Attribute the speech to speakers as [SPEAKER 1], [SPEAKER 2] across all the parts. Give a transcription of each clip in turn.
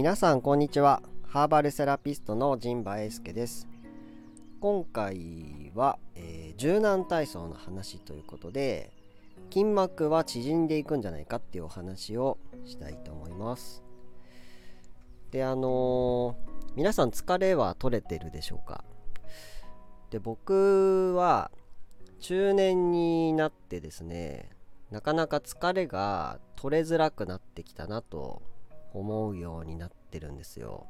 [SPEAKER 1] 皆さんこんにちは。ハーバルセラピストの陣馬英介です。今回は、えー、柔軟体操の話ということで筋膜は縮んでいくんじゃないかっていうお話をしたいと思います。であのー、皆さん疲れは取れてるでしょうか？で僕は中年になってですねなかなか疲れが取れづらくなってきたなと思うようになってるんですよ。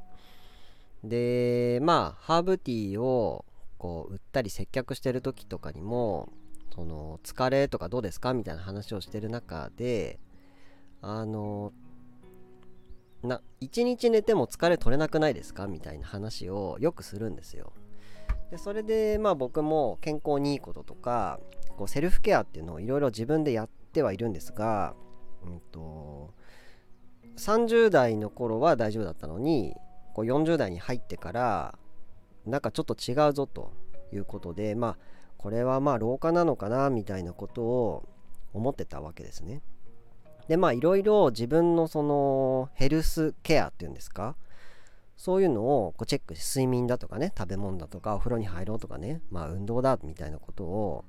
[SPEAKER 1] でまあハーブティーをこう売ったり接客してる時とかにもその疲れとかどうですかみたいな話をしてる中であのな1日寝ても疲れ取れなくないですかみたいな話をよくするんですよ。でそれでまあ僕も健康にいいこととかこうセルフケアっていうのをいろいろ自分でやってはいるんですが、うんと、30代の頃は大丈夫だったのにこう40代に入ってからなんかちょっと違うぞということでまあこれはまあ老化なのかなみたいなことを思ってたわけですね。でまあいろいろ自分のそのヘルスケアっていうんですか？そういうのをこうチェックして睡眠だとかね食べ物だとかお風呂に入ろうとかねまあ運動だみたいなことを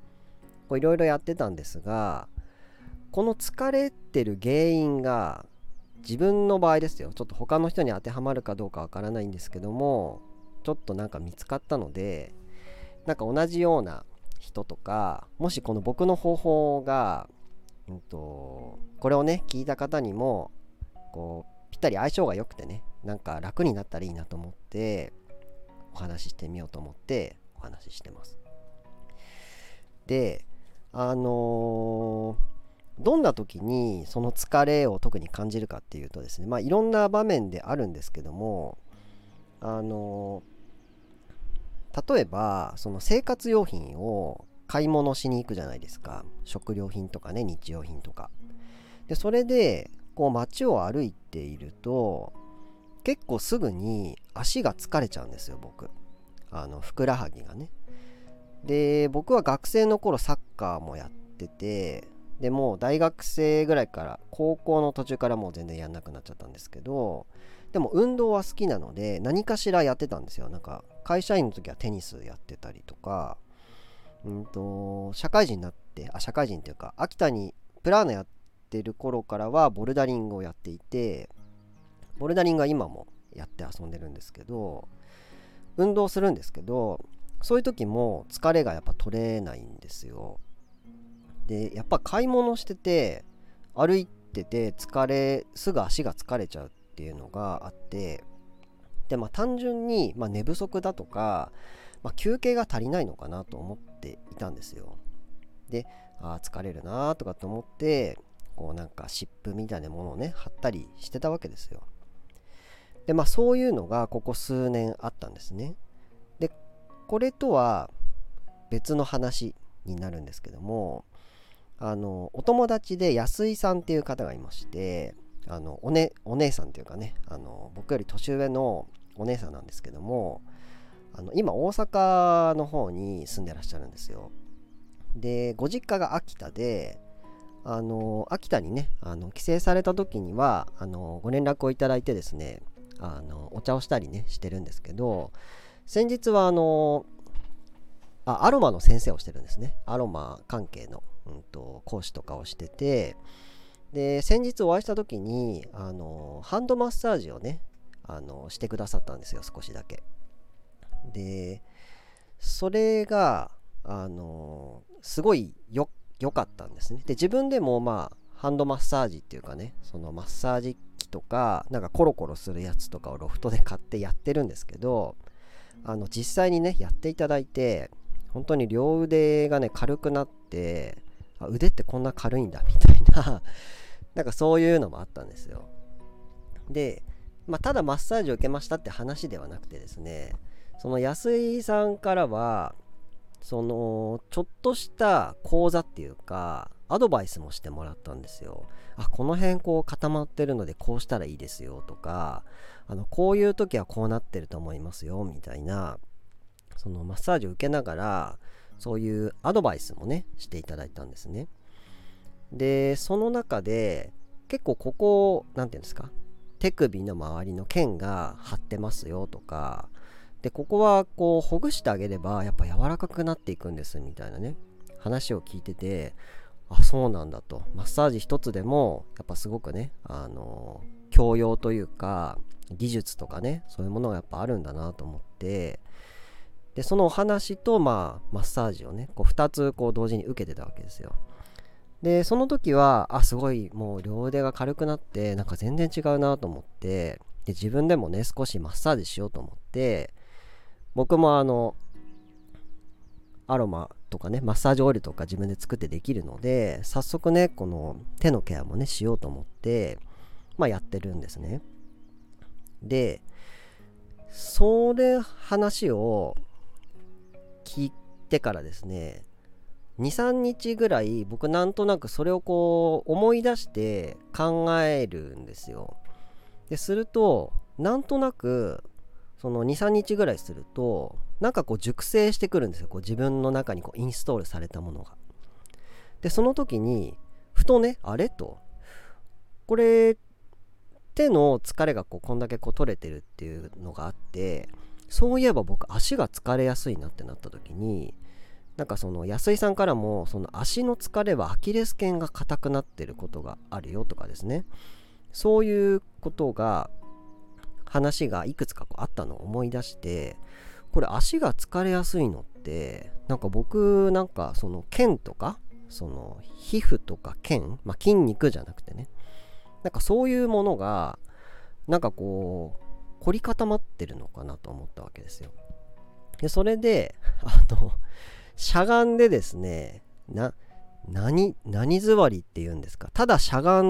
[SPEAKER 1] いろいろやってたんですがこの疲れてる原因が自分の場合ですよ。ちょっと他の人に当てはまるかどうかわからないんですけどもちょっとなんか見つかったのでなんか同じような人とかもしこの僕の方法が、うんと、これをね聞いた方にもこうぴったり相性が良くてねなんか楽になったらいいなと思ってお話ししてみようと思ってお話ししてます。であのーどんな時にその疲れを特に感じるかっていうとですねまあいろんな場面であるんですけどもあの例えばその生活用品を買い物しに行くじゃないですか。食料品とかね日用品とか。でそれでこう街を歩いていると結構すぐに足が疲れちゃうんですよ僕。あのふくらはぎがね。で僕は学生の頃サッカーもやっててでも大学生ぐらいから高校の途中からもう全然やんなくなっちゃったんですけどでも運動は好きなので何かしらやってたんですよ。なんか会社員の時はテニスやってたりとかうんと社会人になってあ社会人っていうか秋田にプラーナやってる頃からはボルダリングをやっていてボルダリングは今もやって遊んでるんですけど運動するんですけどそういう時も疲れがやっぱ取れないんですよ。でやっぱ買い物してて歩いてて疲れすぐ足が疲れちゃうっていうのがあってでまあ単純に、まあ、寝不足だとか、まあ、休憩が足りないのかなと思っていたんですよ。であ疲れるなとかと思ってこうなんか湿布みたいなものをね貼ったりしてたわけですよ。でまあそういうのがここ数年あったんですね。でこれとは別の話になるんですけどもあのお友達で安井さんっていう方がいましてあのお,、ね、お姉さんっていうかねあの僕より年上のお姉さんなんですけどもあの今大阪の方に住んでらっしゃるんですよ。でご実家が秋田であの秋田にねあの帰省された時にはあのご連絡をいただいてですねあのお茶をしたりねしてるんですけど先日はあのあアロマの先生をしてるんですね。アロマ関係のうんと、講師とかをしててで先日お会いした時にあのハンドマッサージをねあのしてくださったんですよ少しだけ。でそれがあのすごい良かったんですね。で自分でもまあハンドマッサージっていうかねそのマッサージ機とかなんかコロコロするやつとかをロフトで買ってやってるんですけどあの実際にねやっていただいて本当に両腕がね軽くなってあ腕ってこんな軽いんだみたいな なんかそういうのもあったんですよ。で、まあ、ただマッサージを受けましたって話ではなくてですねその安井さんからはそのちょっとした講座っていうかアドバイスもしてもらったんですよ。あこの辺こう固まってるのでこうしたらいいですよとかあのこういう時はこうなってると思いますよみたいなそのマッサージを受けながらそういうアドバイスもねしていただいたんですね。でその中で結構ここ何て言うんですか手首の周りの腱が張ってますよとかでここはこうほぐしてあげればやっぱ柔らかくなっていくんですみたいなね話を聞いててあそうなんだと。マッサージ一つでもやっぱすごくねあの教養というか技術とかねそういうものがやっぱあるんだなと思ってでそのお話とまあマッサージをねこう2つこう同時に受けてたわけですよ。でその時はあすごいもう両腕が軽くなってなんか全然違うなと思ってで自分でもね少しマッサージしようと思って僕もあのアロマとかねマッサージオイルとか自分で作ってできるので早速ねこの手のケアもねしようと思ってまあやってるんですね。でそれ話を聞いてからですね23日ぐらい僕なんとなくそれをこう思い出して考えるんですよ。でするとなんとなくその23日ぐらいするとなんかこう熟成してくるんですよ。こう自分の中にこうインストールされたものが。でその時にふとねあれとこれ手の疲れがこうこんだけこう取れてるっていうのがあってそういえば僕足が疲れやすいなってなった時になんかその安井さんからもその足の疲れはアキレス腱が硬くなってることがあるよとかですね。そういうことが話がいくつかこうあったのを思い出してこれ足が疲れやすいのってなんか僕なんかその腱とかその皮膚とか腱、まあ、筋肉じゃなくてね。なんかそういうものがなんかこう凝り固まってるのかなと思ったわけですよ。でそれで あのしゃがんでですねな何何座りっていうんですか？ただしゃが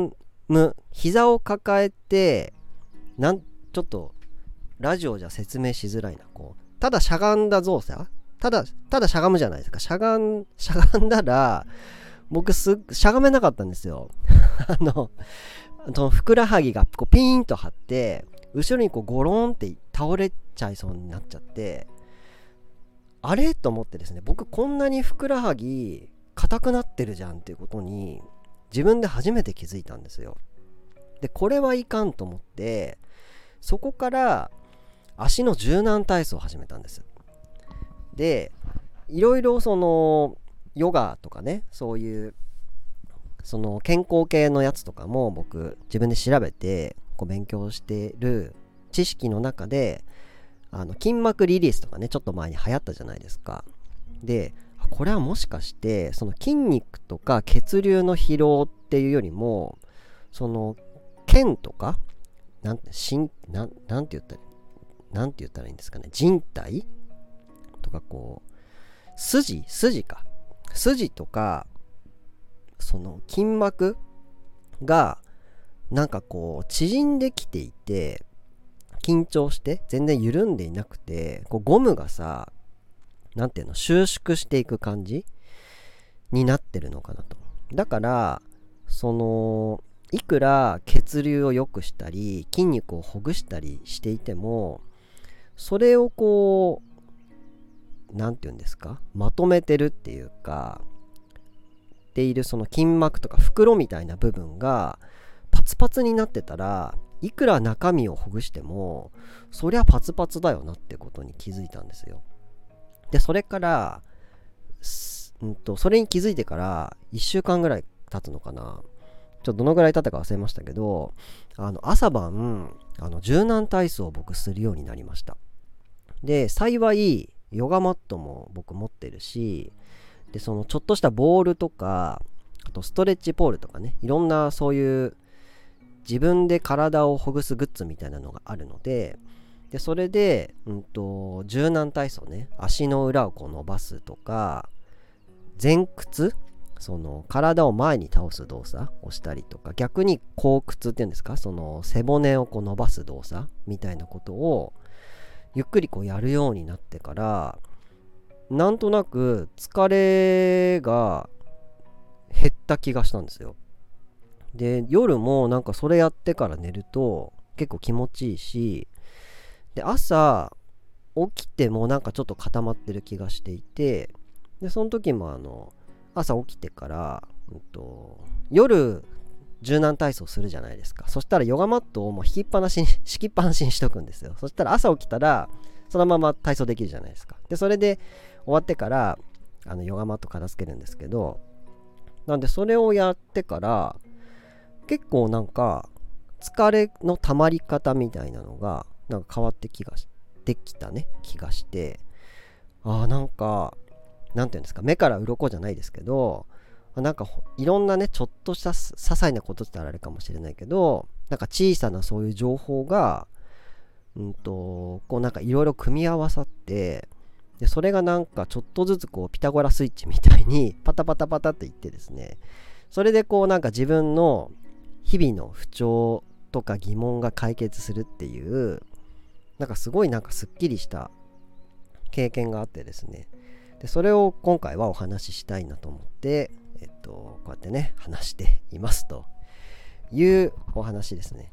[SPEAKER 1] む膝を抱えてなんちょっとラジオじゃ説明しづらいなこう。ただしゃがんだ動作ただただしゃがむじゃないですか。しゃがんしゃがんだら僕すしゃがめなかったんですよ。あのそのふくらはぎがこうピーンと張って後ろにこうゴロンって倒れちゃいそうになっちゃってあれ？と思ってですね僕こんなにふくらはぎ硬くなってるじゃんっていうことに自分で初めて気づいたんですよ。でこれはいかんと思ってそこから足の柔軟体操を始めたんです。でいろいろそのヨガとかねそういうその健康系のやつとかも僕自分で調べてこう勉強してる知識の中であの筋膜リリースとかねちょっと前に流行ったじゃないですか。でこれはもしかしてその筋肉とか血流の疲労っていうよりもその腱とかなんしんななんて言ったらなんて言ったらいいんですかね人体とかこう筋筋か。筋とかその筋膜がなんかこう縮んできていて緊張して全然緩んでいなくてこうゴムがさ何ていうの収縮していく感じになってるのかなと。だからそのいくら血流を良くしたり筋肉をほぐしたりしていてもそれをこう何て言うんですかまとめてるっていうかているその筋膜とか袋みたいな部分がパツパツになってたらいくら中身をほぐしてもそりゃパツパツだよなってことに気づいたんですよ。でそれからんとそれに気づいてから1週間ぐらい経つのかな。ちょっとどのぐらい経ったか忘れましたけどあの朝晩あの柔軟体操を僕するようになりました。で幸いヨガマットも僕持ってるしでそのちょっとしたボールとかあとストレッチポールとかねいろんなそういう自分で体をほぐすグッズみたいなのがあるのででそれで、うんと、柔軟体操ね足の裏をこう伸ばすとか前屈その体を前に倒す動作をしたりとか逆に後屈っていうんですかその背骨をこう伸ばす動作みたいなことをゆっくりこうやるようになってからなんとなく疲れが減った気がしたんですよ。で夜もなんかそれやってから寝ると結構気持ちいいしで朝起きてもなんかちょっと固まってる気がしていてでその時もあの朝起きてから、うんと、夜柔軟体操するじゃないですか。そしたらヨガマットをもう引きっぱなしに敷きっぱなしにしとくんですよ。そしたら朝起きたらそのまま体操できるじゃないですか。でそれで終わってからあのヨガマット片付けるんですけどなんでそれをやってから結構なんか疲れの溜まり方みたいなのがなんか変わって気がしてきたね。気がして。ああなんかなんていうんですか。目から鱗じゃないですけどなんかいろんなねちょっとした些細なことってあれかもしれないけどなんか小さなそういう情報がうんとこうなんかいろいろ組み合わさってでそれがなんかちょっとずつこうピタゴラスイッチみたいにパタパタパタっていってですね。それでこうなんか自分の日々の不調とか疑問が解決するっていうなんかすごいなんかすっきりした経験があってですね。でそれを今回はお話ししたいなと思ってえっとこうやってね話していますというお話ですね。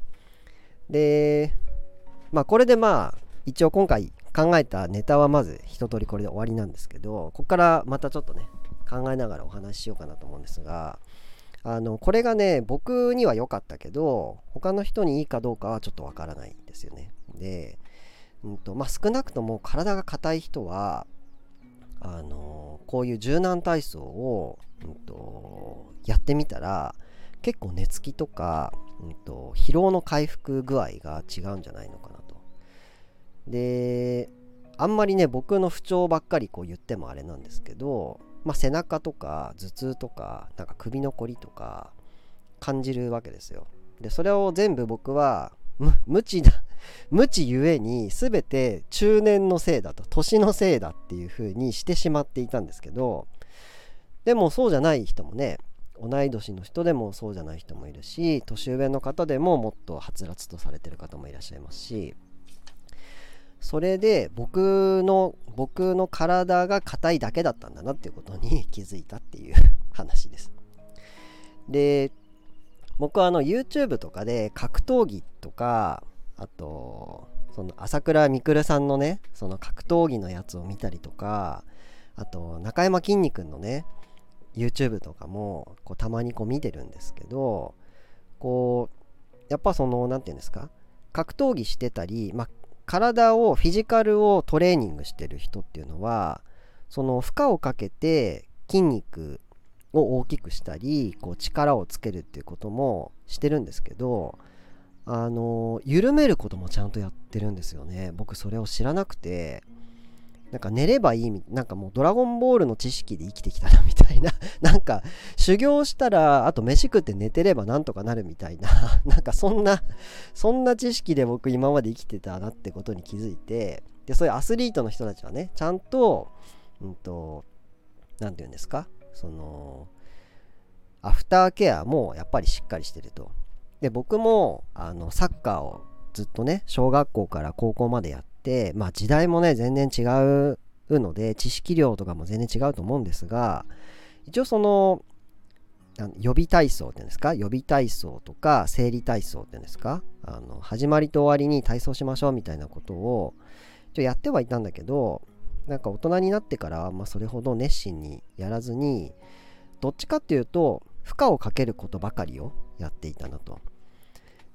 [SPEAKER 1] でまあこれでまあ一応今回考えたネタはまず一通りこれで終わりなんですけどここからまたちょっとね考えながらお話ししようかなと思うんですがあのこれがね僕には良かったけど他の人にいいかどうかはちょっとわからないんですよねで、うんとまあ、少なくとも体が硬い人はあのこういう柔軟体操を、うんと、やってみたら結構寝つきとか、うんと、疲労の回復具合が違うんじゃないのかなと。であんまりね僕の不調ばっかりこう言ってもあれなんですけどまあ、背中とか頭痛とかなんか首のこりとか感じるわけですよ。でそれを全部僕は無知だ 無知ゆえに全て中年のせいだと年のせいだっていう風にしてしまっていたんですけどでもそうじゃない人もね同い年の人でもそうじゃない人もいるし年上の方でももっとはつらつとされてる方もいらっしゃいますしそれで僕の僕の体が硬いだけだったんだなっていうことに 気づいたっていう 話です。で僕はあの YouTube とかで格闘技とかあとその朝倉未来さんのねその格闘技のやつを見たりとかあと中山きんに君のね YouTube とかもこうたまにこう見てるんですけどこうやっぱその何て言うんですか格闘技してたり、まあ、体をフィジカルをトレーニングしてる人っていうのはその負荷をかけて筋肉を大きくしたりこう力をつけるっていうこともしてるんですけどあの緩めることもちゃんとやってるんですよね。僕それを知らなくて。なんか寝ればいいみなんかもうドラゴンボールの知識で生きてきたなみたいな。なんか修行したらあと飯食って寝てればなんとかなるみたいな。なんかそんなそんな知識で僕今まで生きてたなってことに気づいて。でそういうアスリートの人たちはねちゃんとうんと何て言うんですか？そのアフターケアもやっぱりしっかりしてると。で僕もあのサッカーをずっとね小学校から高校までやってまあ時代もね全然違うので知識量とかも全然違うと思うんですが一応その予備体操っていうんですか？予備体操とか生理体操っていうんですか？あの始まりと終わりに体操しましょうみたいなことを一応やってはいたんだけどなんか大人になってから、まあ、それほど熱心にやらずにどっちかっていうと負荷をかけることばかりをやっていたなと。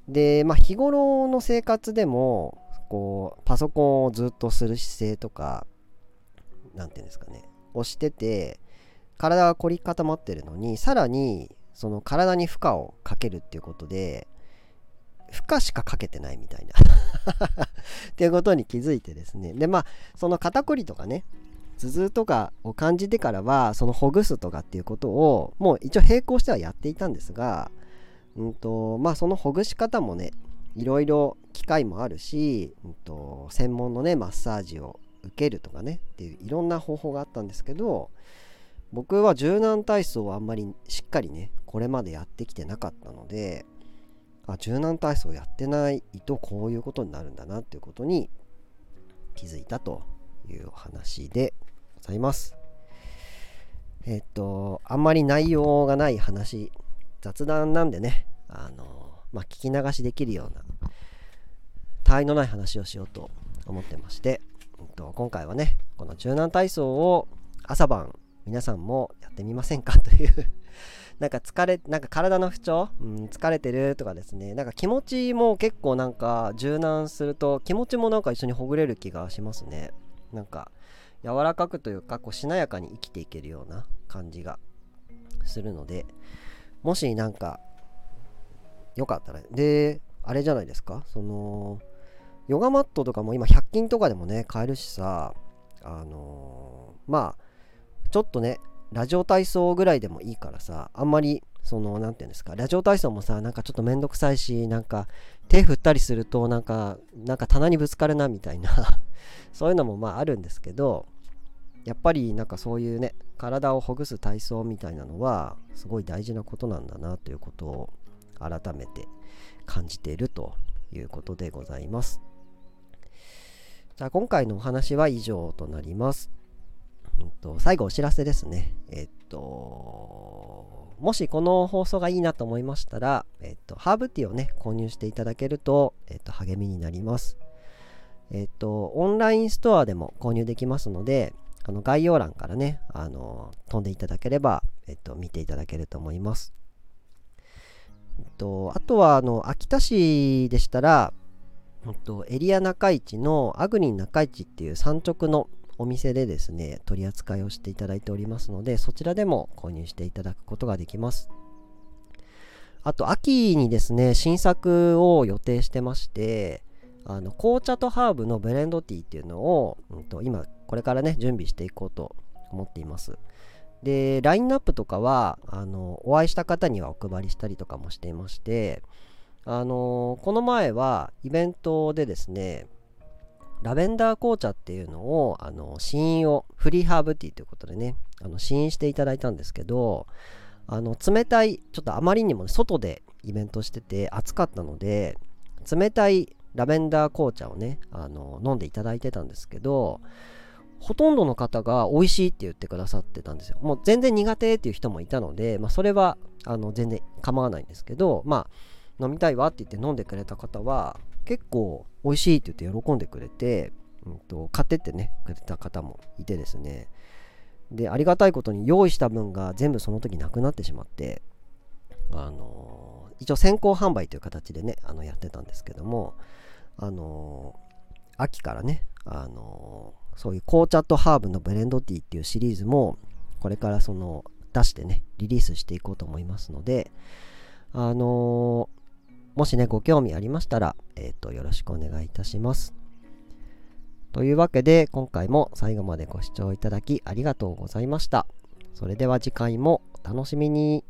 [SPEAKER 1] で、まあ、日頃の生活でもこうパソコンをずっとする姿勢とか何て言うんですかね。押してて体が凝り固まってるのにさらにその体に負荷をかけるっていうことで負荷しかかけてないみたいな。っていうことに気づいてですね。でまあその肩こりとかね頭痛とかを感じてからはそのほぐすとかっていうことをもう一応並行してはやっていたんですがうんとまあそのほぐし方もねいろいろ機会もあるし、うんと、専門のねマッサージを受けるとかねっていういろんな方法があったんですけど僕は柔軟体操をあんまりしっかりねこれまでやってきてなかったのであ柔軟体操やってないとこういうことになるんだなっていうことに気づいたというお話でございます。えっとあんまり内容がない話雑談なんでねあのまあ、聞き流しできるような他愛のない話をしようと思ってまして、うん、と今回はねこの柔軟体操を朝晩皆さんもやってみませんか？というなんか疲れなんか体の不調、うん、疲れてるとかですね。なんか気持ちも結構なんか柔軟すると気持ちもなんか一緒にほぐれる気がしますね。なんか柔らかくというかこうしなやかに生きていけるような感じがするのでもしなんかよかったらであれじゃないですか？そのヨガマットとかも今100均とかでもね買えるしさあのー、まあちょっとねラジオ体操ぐらいでもいいからさあんまりその何て言うんですか？ラジオ体操もさなんかちょっとめんどくさいしなんか手振ったりするとなんかなんか棚にぶつかるなみたいな そういうのもまああるんですけどやっぱりなんかそういうね体をほぐす体操みたいなのはすごい大事なことなんだなということを改めて感じているということでございます。じゃあ今回のお話は以上となります。うんと、最後お知らせですね。えっと、もしこの放送がいいなと思いましたら、えっと、ハーブティーをね、購入していただけると、えっと、励みになります。えっと、オンラインストアでも購入できますので、あの概要欄からね、あの飛んでいただければ、えっと、見ていただけると思います。と、あとは、あの、秋田市でしたら、えっと、エリア中市のアグリン中市っていう産直のお店でですね、取り扱いをしていただいておりますので、そちらでも購入していただくことができます。あと、秋にですね、新作を予定してまして、あの紅茶とハーブのブレンドティーっていうのを、うんと、今これからね準備していこうと思っていますでラインナップとかはあのお会いした方にはお配りしたりとかもしていましてあのこの前はイベントでですねラベンダー紅茶っていうのをあの試飲をフリーハーブティーということでねあの試飲していただいたんですけどあの冷たいちょっとあまりにも、ね、外でイベントしてて暑かったので冷たいラベンダー紅茶をね、あの、飲んでいただいてたんですけど、ほとんどの方が美味しいって言ってくださってたんですよ。もう全然苦手っていう人もいたので、まあ、それはあの全然構わないんですけど、まあ、飲みたいわって言って飲んでくれた方は、結構美味しいって言って喜んでくれて、うんと、買ってってね、くれた方もいてですね。で、ありがたいことに用意した分が全部その時なくなってしまって、あのー、一応先行販売という形でね、あのやってたんですけども、あのー、秋からね、あのー、そういう紅茶とハーブのブレンドティーっていうシリーズも、これからその出してね、リリースしていこうと思いますので、あのー、もしね、ご興味ありましたら、えっ、と、よろしくお願いいたします。というわけで、今回も最後までご視聴いただきありがとうございました。それでは次回もお楽しみに。